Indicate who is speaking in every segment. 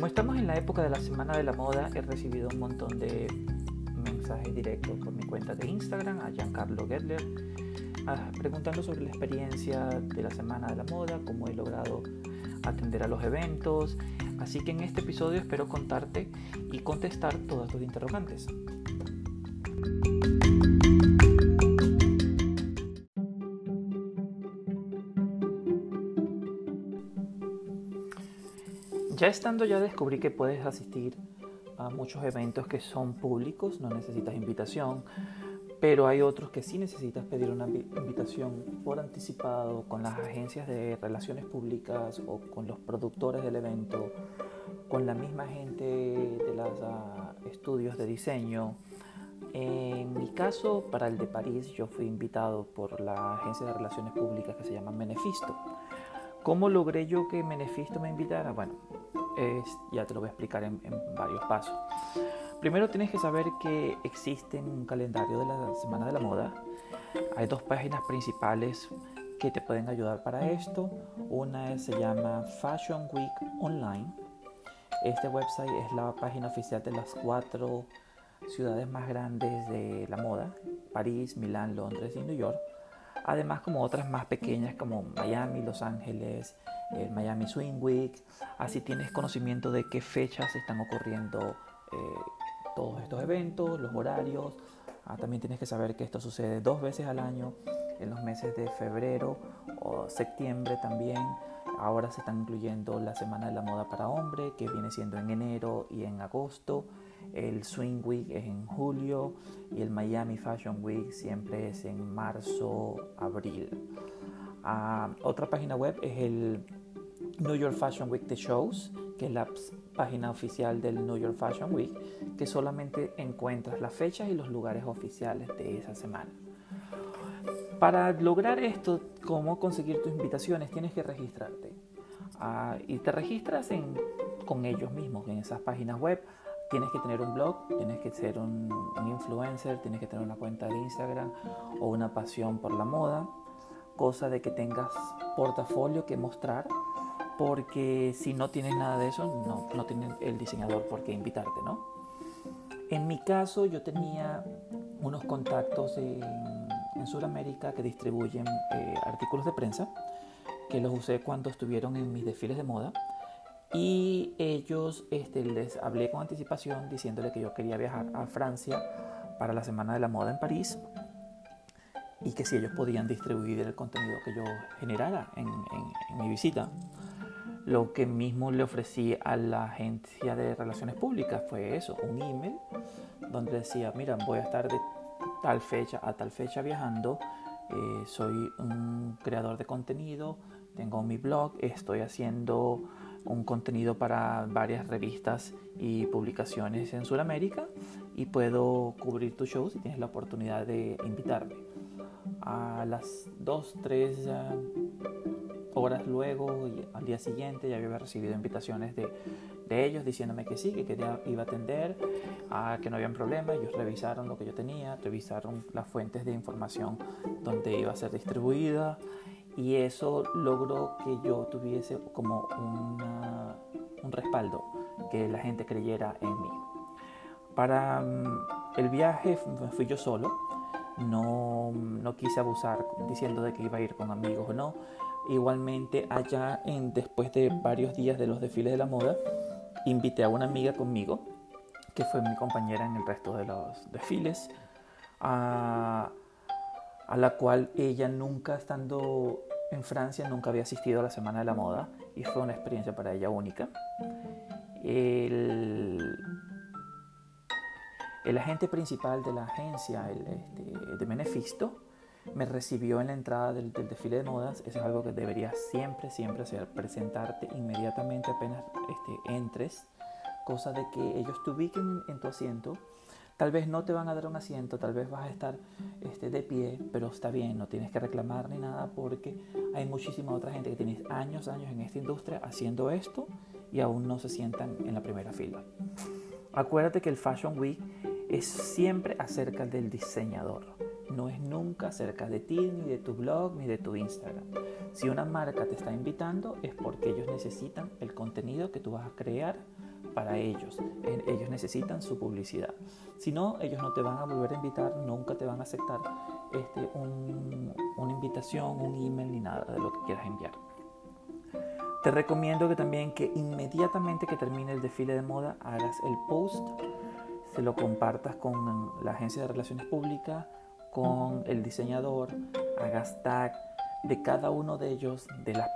Speaker 1: Como estamos en la época de la Semana de la Moda, he recibido un montón de mensajes directos por mi cuenta de Instagram a Giancarlo Gedler, ah, preguntando sobre la experiencia de la Semana de la Moda, cómo he logrado atender a los eventos. Así que en este episodio espero contarte y contestar todas tus interrogantes. Ya estando ya descubrí que puedes asistir a muchos eventos que son públicos, no necesitas invitación, pero hay otros que sí necesitas pedir una invitación por anticipado con las agencias de relaciones públicas o con los productores del evento, con la misma gente de los estudios de diseño. En mi caso, para el de París, yo fui invitado por la agencia de relaciones públicas que se llama Benefisto. ¿Cómo logré yo que Benefisto me invitara? Bueno, ya te lo voy a explicar en, varios pasos. Primero tienes que saber que existe un calendario de la Semana de la Moda. Hay dos páginas principales que te pueden ayudar para esto. Una se llama Fashion Week Online. Este website es la página oficial de las cuatro ciudades más grandes de la moda, París, Milán, Londres y New York. Además como otras más pequeñas como Miami, Los Ángeles, el Miami Swing Week, así tienes conocimiento de qué fechas están ocurriendo eh, todos estos eventos, los horarios. Ah, también tienes que saber que esto sucede dos veces al año, en los meses de febrero o septiembre también. Ahora se están incluyendo la Semana de la Moda para Hombre, que viene siendo en enero y en agosto. El Swing Week es en julio y el Miami Fashion Week siempre es en marzo, abril. Ah, otra página web es el New York Fashion Week The Shows, que es la página oficial del New York Fashion Week, que solamente encuentras las fechas y los lugares oficiales de esa semana. Para lograr esto, cómo conseguir tus invitaciones, tienes que registrarte. Ah, y te registras con ellos mismos en esas páginas web. Tienes que tener un blog, tienes que ser un influencer, tienes que tener una cuenta de Instagram o una pasión por la moda, cosa de que tengas portafolio que mostrar porque si no tienes nada de eso, no, no tiene el diseñador por qué invitarte, ¿no? En mi caso, yo tenía unos contactos en, en Sudamérica que distribuyen eh, artículos de prensa, que los usé cuando estuvieron en mis desfiles de moda. Y ellos este, les hablé con anticipación diciéndole que yo quería viajar a Francia para la Semana de la Moda en París y que si ellos podían distribuir el contenido que yo generara en, en mi visita. Lo que mismo le ofrecí a la agencia de relaciones públicas fue eso, un email donde decía, mira, voy a estar de tal fecha a tal fecha viajando, eh, soy un creador de contenido, tengo mi blog, estoy haciendo un contenido para varias revistas y publicaciones en Sudamérica y puedo cubrir tu show si tienes la oportunidad de invitarme. A las 2, 3 horas luego, y al día siguiente, ya había recibido invitaciones de, de ellos diciéndome que sí, que quería, iba a atender, a que no habían problema. Ellos revisaron lo que yo tenía, revisaron las fuentes de información donde iba a ser distribuida y eso logró que yo tuviese como una, un respaldo, que la gente creyera en mí. Para mm, el viaje fui yo solo, no, no quise abusar diciendo de que iba a ir con amigos o no Igualmente, allá después de varios días de los desfiles de la moda, invité a una amiga conmigo, que fue mi compañera en el resto de los desfiles, a, la cual ella nunca estando en Francia, nunca había asistido a la Semana de la Moda y fue una experiencia para ella única. El, el agente principal de la agencia el, este, de Benefisto me recibió en la entrada del, desfile de modas. Eso es algo que deberías siempre, siempre hacer. Presentarte inmediatamente apenas este, entres. Cosa de que ellos te en tu asiento. Tal vez no te van a dar un asiento, tal vez vas a estar este, de pie, pero está bien, no tienes que reclamar ni nada porque hay muchísima otra gente que tiene años, años en esta industria haciendo esto y aún no se sientan en la primera fila. Acuérdate que el Fashion Week es siempre acerca del diseñador no es nunca acerca de ti, ni de tu blog, ni de tu Instagram. Si una marca te está invitando es porque ellos necesitan el contenido que tú vas a crear para ellos. Ellos necesitan su publicidad. Si no, ellos no te van a volver a invitar, nunca te van a aceptar este, una invitación, un email ni nada de lo que quieras enviar. Te recomiendo que también que inmediatamente que termine el desfile de moda hagas el post, se lo compartas con la agencia de relaciones públicas, con el diseñador, hagas tag de cada uno de ellos, de las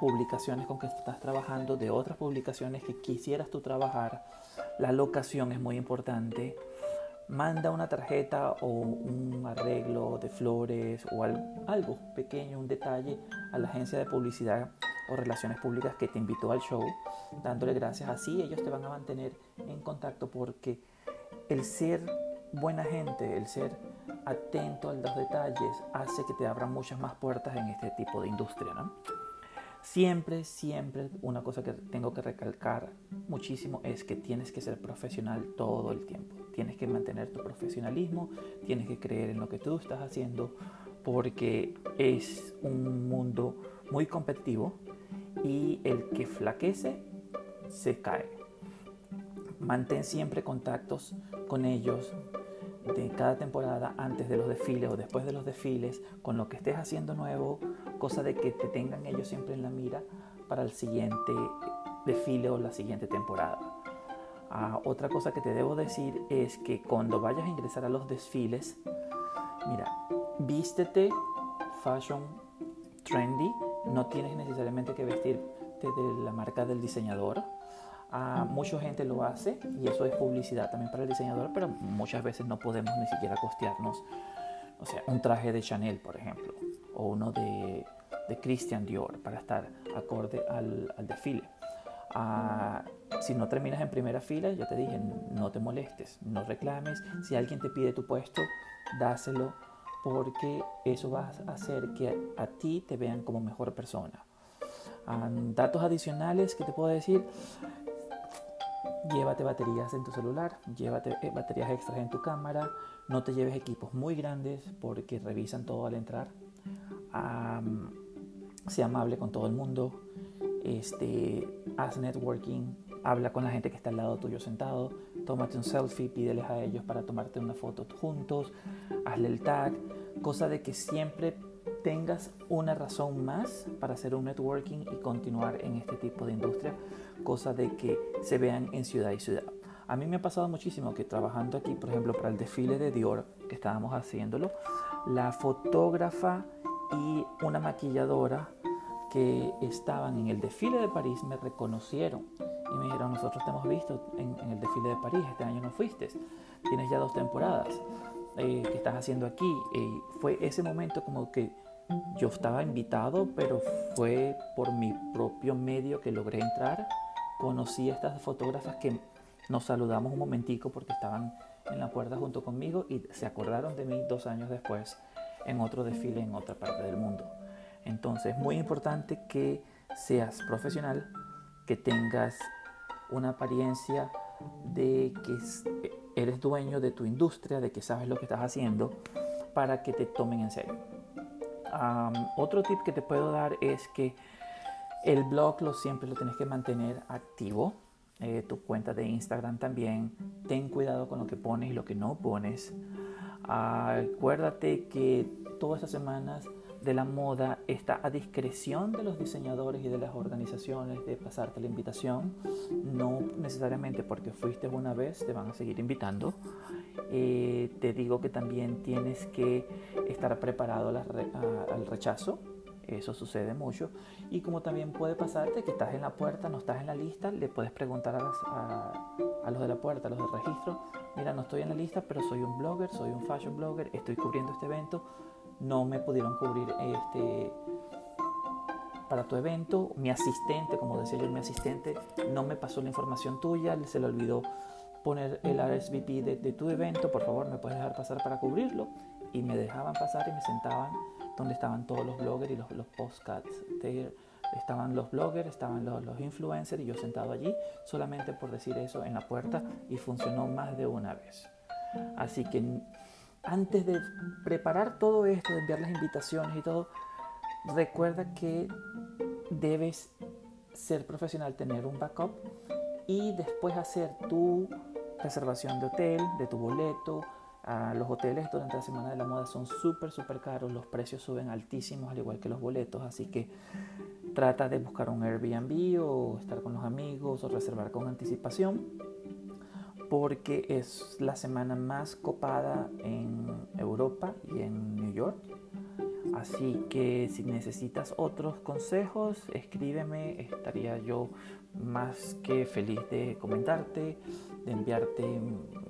Speaker 1: publicaciones con que estás trabajando, de otras publicaciones que quisieras tú trabajar. La locación es muy importante. Manda una tarjeta o un arreglo de flores o algo pequeño, un detalle a la agencia de publicidad o relaciones públicas que te invitó al show, dándole gracias. Así ellos te van a mantener en contacto porque el ser buena gente, el ser atento a los detalles, hace que te abran muchas más puertas en este tipo de industria. ¿no? Siempre, siempre, una cosa que tengo que recalcar muchísimo es que tienes que ser profesional todo el tiempo. Tienes que mantener tu profesionalismo, tienes que creer en lo que tú estás haciendo, porque es un mundo muy competitivo y el que flaquece se cae. Mantén siempre contactos con ellos, de cada temporada antes de los desfiles o después de los desfiles, con lo que estés haciendo nuevo, cosa de que te tengan ellos siempre en la mira para el siguiente desfile o la siguiente temporada. Ah, otra cosa que te debo decir es que cuando vayas a ingresar a los desfiles, mira, vístete fashion trendy, no tienes necesariamente que vestirte de la marca del diseñador mucha gente lo hace y eso es publicidad también para el diseñador, pero muchas veces no podemos ni siquiera costearnos, o sea, un traje de Chanel, por ejemplo, o uno de, de Christian Dior para estar acorde al, al desfile. Ah, si no terminas en primera fila, ya te dije, no te molestes, no reclames. Si alguien te pide tu puesto, dáselo porque eso va a hacer que a ti te vean como mejor persona. Ah, datos adicionales que te puedo decir, llévate baterías en tu celular, llévate eh, baterías extras en tu cámara, no te lleves equipos muy grandes porque revisan todo al entrar. sea amable con todo el mundo, este, haz networking, habla con la gente que está al lado tuyo sentado, tómate un selfie, pídeles a ellos para tomarte una foto juntos, hazle el tag, cosa de que siempre tengas una razón más para hacer un networking y continuar en este tipo de industria, cosa de que se vean en ciudad y ciudad. A mí me ha pasado muchísimo que trabajando aquí, por ejemplo, para el desfile de Dior, que estábamos haciéndolo, la fotógrafa y una maquilladora que estaban en el desfile de París me reconocieron y me dijeron, nosotros te hemos visto en, el desfile de París, este año no fuiste, tienes ya dos temporadas eh, que estás haciendo aquí. Fue ese momento como que yo estaba invitado, pero fue por mi propio medio que logré entrar. Conocí a estas fotógrafas que nos saludamos un momentico porque estaban en la puerta junto conmigo y se acordaron de mí dos años después en otro desfile en otra parte del mundo. Entonces, muy importante que seas profesional, que tengas una apariencia de que eres dueño de tu industria, de que sabes lo que estás haciendo, para que te tomen en serio otro tip que te puedo dar es que el blog lo siempre lo tienes que mantener activo. Eh, tu cuenta de Instagram también. Ten cuidado con lo que pones y lo que no pones. acuérdate que todas estas semanas de la moda está a discreción de los diseñadores y de las organizaciones de pasarte la invitación. No necesariamente porque fuiste una vez te van a seguir invitando. Eh, te digo que también tienes que estar preparado al rechazo. Eso sucede mucho. Y como también puede pasarte que estás en la puerta, no estás en la lista, le puedes preguntar a, a los de la puerta, a los del registro, mira, no estoy en la lista, pero soy un blogger, soy un fashion blogger, estoy cubriendo este evento no me pudieron cubrir este, para tu evento. Mi asistente, como decía yo, mi asistente no me pasó la información tuya, se le olvidó poner el RSVP de, tu evento, por favor, me puedes dejar pasar para cubrirlo. Y me dejaban pasar y me sentaban donde estaban todos los bloggers y los, los postcards. estaban los bloggers, estaban los influencers y yo sentado allí solamente por decir eso en la puerta y funcionó más de una vez. Así que antes de preparar todo esto, de enviar las invitaciones y todo, recuerda que debes ser profesional, tener un backup y después hacer tu reservación de hotel, de tu boleto. Ah, los hoteles durante la Semana de la Moda son súper, súper caros, los precios suben altísimos al igual que los boletos, así que trata de buscar un Airbnb o estar con los amigos o reservar con anticipación porque es la semana más copada en Europa y en New York. Así que si necesitas otros consejos, escríbeme, estaría yo más que feliz de comentarte, de enviarte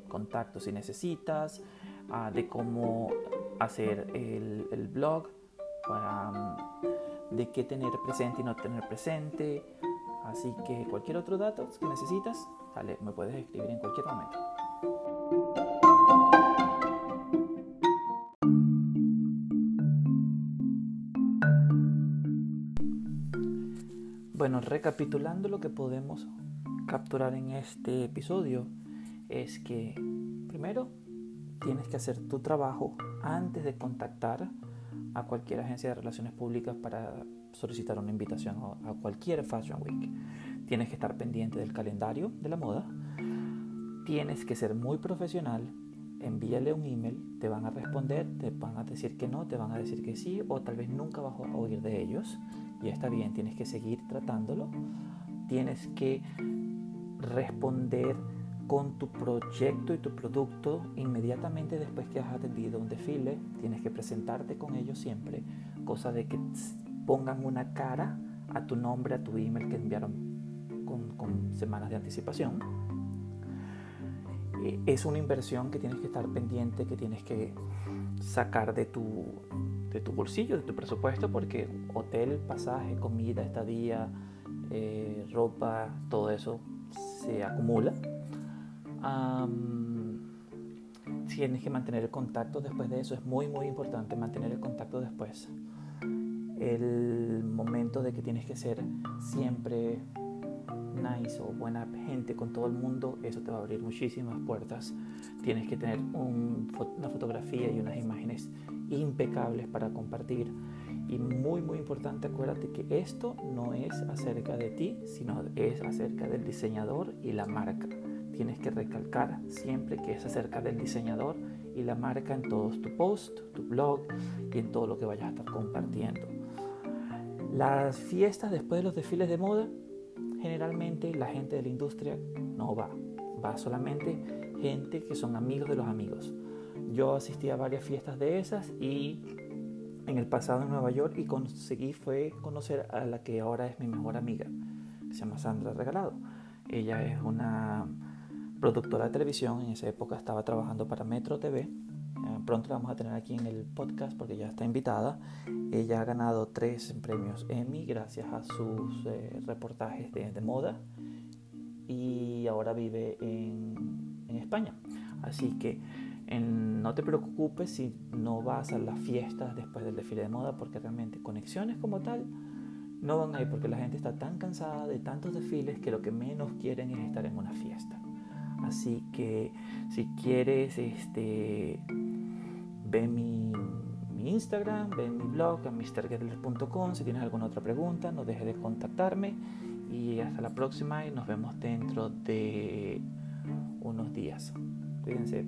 Speaker 1: contactos si necesitas, ah, de cómo hacer el, blog, de qué tener presente y no tener presente. Así que cualquier otro dato que necesitas, me puedes escribir en cualquier momento. Bueno, recapitulando lo que podemos capturar en este episodio es que primero tienes que hacer tu trabajo antes de contactar a cualquier agencia de relaciones públicas para solicitar una invitación a cualquier Fashion Week. Tienes que estar pendiente del calendario de la moda. Tienes que ser muy profesional. Envíale un email, te van a responder, te van a decir que no, te van a decir que sí o tal vez nunca vas a oír de ellos y está bien, tienes que seguir tratándolo, tienes que responder con tu proyecto y tu producto inmediatamente después que has atendido un desfile, tienes que presentarte con ellos siempre, cosa de que pongan una cara a tu nombre, a tu email que enviaron con, semanas de anticipación. Eh, es una inversión que tienes que estar pendiente, que tienes que sacar de tu, de tu bolsillo, de tu presupuesto, porque hotel, pasaje, comida, estadía, eh, ropa, todo eso se acumula. tienes que mantener el contacto después de eso, es muy muy importante mantener el contacto después. El momento de que tienes que ser siempre nice o buena gente con todo el mundo, eso te va a abrir muchísimas puertas. Tienes que tener una fotografía y unas imágenes impecables para compartir. Y muy, muy importante, acuérdate que esto no es acerca de ti, sino es acerca del diseñador y la marca. Tienes que recalcar siempre que es acerca del diseñador y la marca en todos tu post, tu blog y en todo lo que vayas a estar compartiendo. Las fiestas después de los desfiles de moda generalmente la gente de la industria no va, va solamente gente que son amigos de los amigos. Yo asistí a varias fiestas de esas y en el pasado en Nueva York y conseguí fue conocer a la que ahora es mi mejor amiga, que se llama Sandra Regalado. Ella es una productora de televisión, en esa época estaba trabajando para Metro TV pronto la vamos a tener aquí en el podcast porque ya está invitada. Ella ha ganado tres premios Emmy gracias a sus eh, reportajes de, moda y ahora vive en, en España. Así que no te preocupes si no vas a las fiestas después del desfile de moda porque realmente conexiones como tal no van a ir porque la gente está tan cansada de tantos desfiles que lo que menos quieren es estar en una fiesta. Así que si quieres este, ve mi, Instagram, ve mi blog, a. Si tienes alguna otra pregunta, no dejes de contactarme. Y hasta la próxima y nos vemos dentro de unos días. Cuídense.